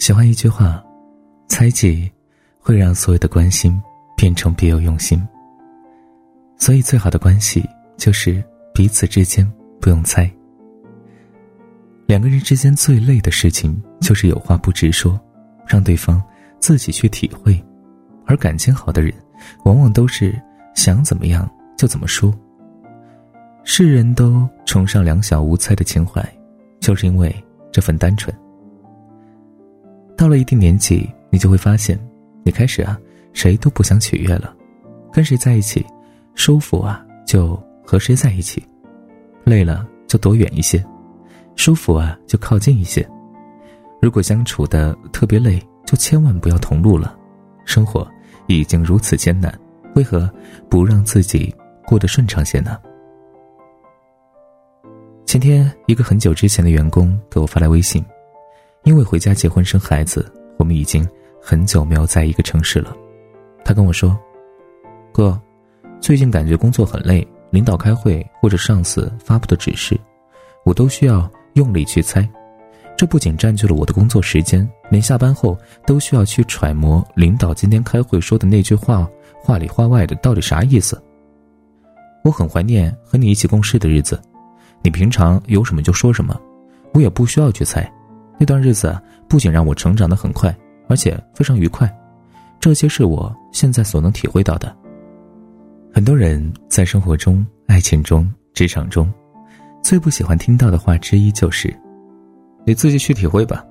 喜欢一句话：“猜忌会让所有的关心变成别有用心。”所以，最好的关系就是彼此之间不用猜。两个人之间最累的事情就是有话不直说，让对方自己去体会。而感情好的人，往往都是想怎么样就怎么说。世人都崇尚两小无猜的情怀，就是因为这份单纯。到了一定年纪，你就会发现，你开始啊，谁都不想取悦了，跟谁在一起，舒服啊就和谁在一起，累了就躲远一些，舒服啊就靠近一些。如果相处的特别累，就千万不要同路了。生活已经如此艰难，为何不让自己过得顺畅些呢？前天，一个很久之前的员工给我发来微信，因为回家结婚生孩子，我们已经很久没有在一个城市了。他跟我说：“哥，最近感觉工作很累，领导开会或者上司发布的指示，我都需要用力去猜。这不仅占据了我的工作时间，连下班后都需要去揣摩领导今天开会说的那句话话里话外的到底啥意思。我很怀念和你一起共事的日子。”你平常有什么就说什么，我也不需要去猜。那段日子不仅让我成长的很快，而且非常愉快。这些是我现在所能体会到的。很多人在生活中、爱情中、职场中，最不喜欢听到的话之一就是：“你自己去体会吧，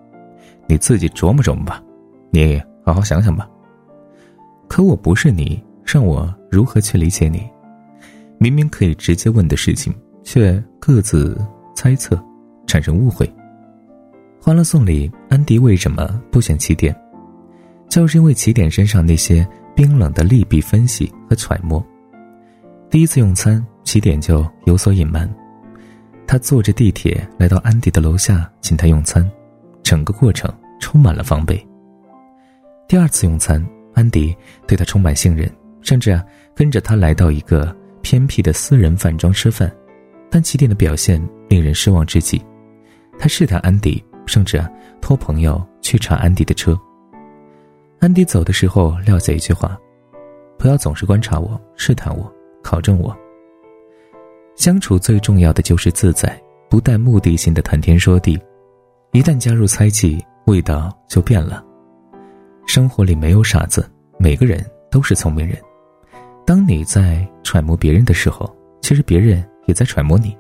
你自己琢磨琢磨吧，你好好想想吧。”可我不是你，让我如何去理解你？明明可以直接问的事情。却各自猜测，产生误会。《欢乐颂》里，安迪为什么不选起点？就是因为起点身上那些冰冷的利弊分析和揣摩。第一次用餐，起点就有所隐瞒。他坐着地铁来到安迪的楼下，请他用餐，整个过程充满了防备。第二次用餐，安迪对他充满信任，甚至啊跟着他来到一个偏僻的私人饭庄吃饭。但起点的表现令人失望至极，他试探安迪，甚至啊托朋友去查安迪的车。安迪走的时候撂下一句话：“不要总是观察我、试探我、考证我。”相处最重要的就是自在，不带目的性的谈天说地。一旦加入猜忌，味道就变了。生活里没有傻子，每个人都是聪明人。当你在揣摩别人的时候，其实别人。也在揣摩你。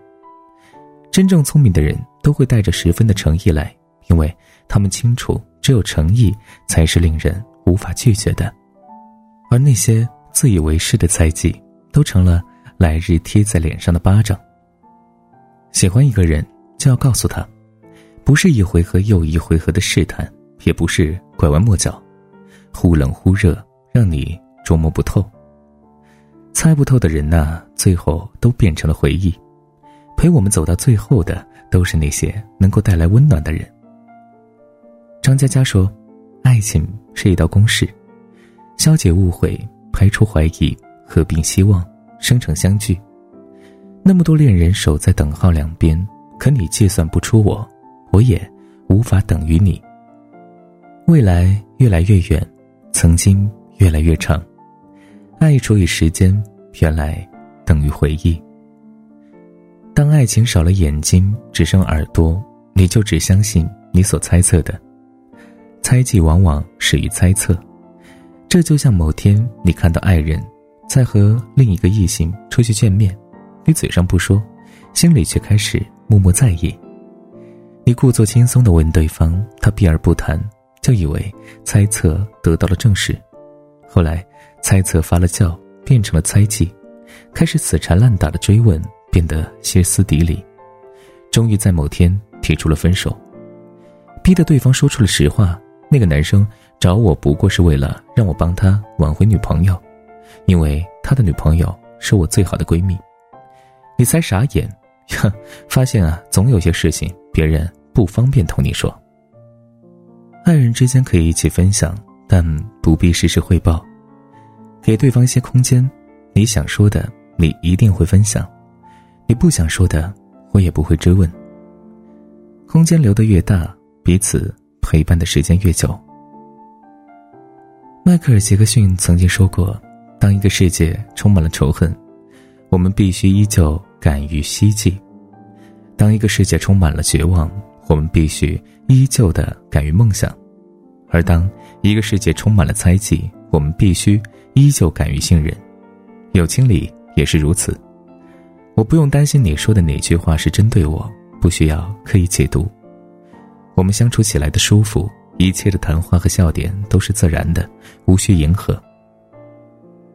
真正聪明的人都会带着十分的诚意来，因为他们清楚，只有诚意才是令人无法拒绝的。而那些自以为是的猜忌，都成了来日贴在脸上的巴掌。喜欢一个人，就要告诉他，不是一回合又一回合的试探，也不是拐弯抹角，忽冷忽热，让你捉摸不透。猜不透的人呐，最后都变成了回忆。陪我们走到最后的，都是那些能够带来温暖的人。张嘉佳说：“爱情是一道公式，消解误会，排除怀疑，合并希望，生成相聚。那么多恋人守在等号两边，可你计算不出我，我也无法等于你。未来越来越远，曾经越来越长。”爱除以时间，原来等于回忆。当爱情少了眼睛，只剩耳朵，你就只相信你所猜测的。猜忌往往始于猜测，这就像某天你看到爱人，在和另一个异性出去见面，你嘴上不说，心里却开始默默在意。你故作轻松的问对方，他避而不谈，就以为猜测得到了证实。后来。猜测发了酵，变成了猜忌，开始死缠烂打的追问，变得歇斯底里，终于在某天提出了分手，逼得对方说出了实话：那个男生找我不过是为了让我帮他挽回女朋友，因为他的女朋友是我最好的闺蜜。你才傻眼，哼，发现啊，总有些事情别人不方便同你说。爱人之间可以一起分享，但不必时时汇报。给对方一些空间，你想说的，你一定会分享；你不想说的，我也不会追问。空间留得越大，彼此陪伴的时间越久。迈克尔·杰克逊曾经说过：“当一个世界充满了仇恨，我们必须依旧敢于希冀；当一个世界充满了绝望，我们必须依旧的敢于梦想；而当一个世界充满了猜忌，我们必须依旧敢于信任。友情里也是如此。我不用担心你说的哪句话是针对我，不需要刻意解读。我们相处起来的舒服。”一切的谈话和笑点都是自然的，无需迎合。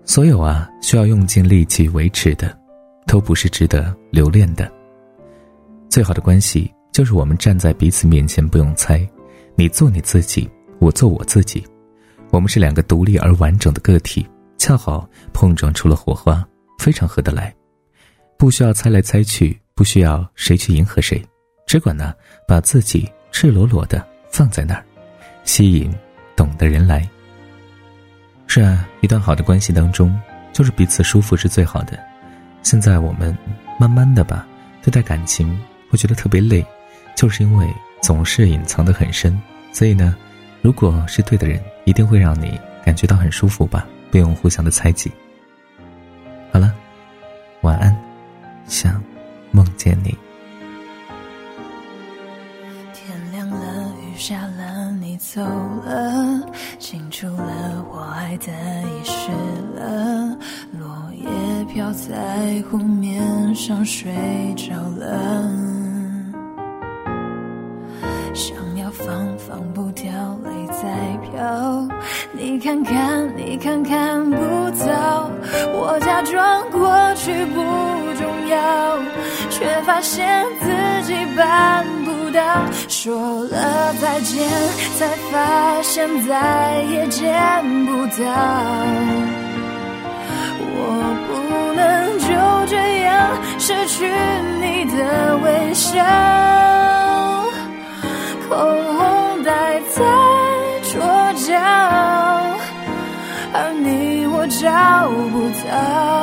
所有啊，需要用尽力气维持的，都不是值得留恋的。最好的关系就是我们站在彼此面前不用猜，你做你自己，我做我自己，我们是两个独立而完整的个体，恰好碰撞出了火花，非常合得来。不需要猜来猜去，不需要谁去迎合谁，只管呢把自己赤裸裸的放在那儿。吸引懂的人来。是啊，一段好的关系当中，就是彼此舒服是最好的。现在我们慢慢的吧，对待感情会觉得特别累，就是因为总是隐藏的很深。所以呢，如果是对的人，一定会让你感觉到很舒服吧，不用互相的猜忌。好了，晚安，想梦见你。下了。你走了，清楚了我爱的遗失了，落叶飘在湖面上睡着了，想要放放不掉，泪在飘。你看看，你看看不到，我假装过去不重要，却发现自己办不。说了再见，才发现再也见不到。我不能就这样失去你的微笑，口红待在桌角，而你我找不到。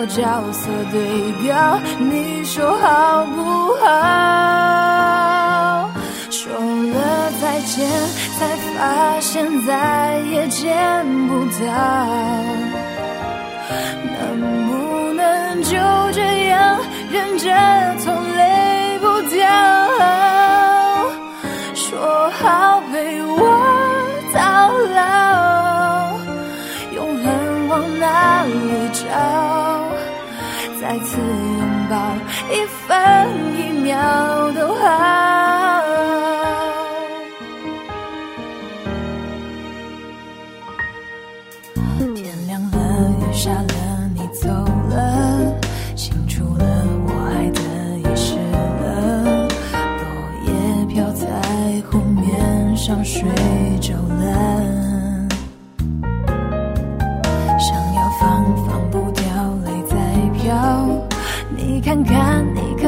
我角色对调，你说好不好？说了再见，才发现再也见不到。能不能就这样认真分一秒都好。天亮了，雨下了，你走了，清除了我爱的遗失了，落叶飘在湖面上睡着了。看看你看看不到，我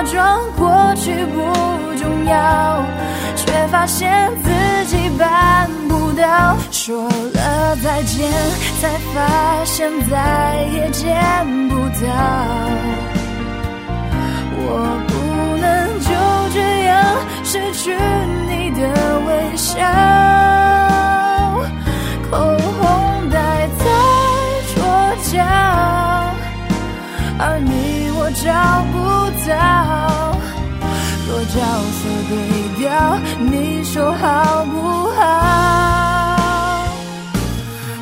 假装过去不重要，却发现自己办不到。说了再见，才发现再也见不到。我不能就这样失去你的微笑。口红待在桌角，而你找不到，多角色对调，你说好不好？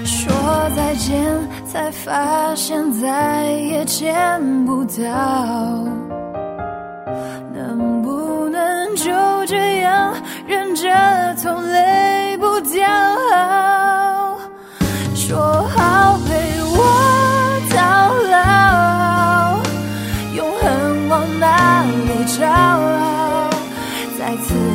说再见，才发现再也见不到。再次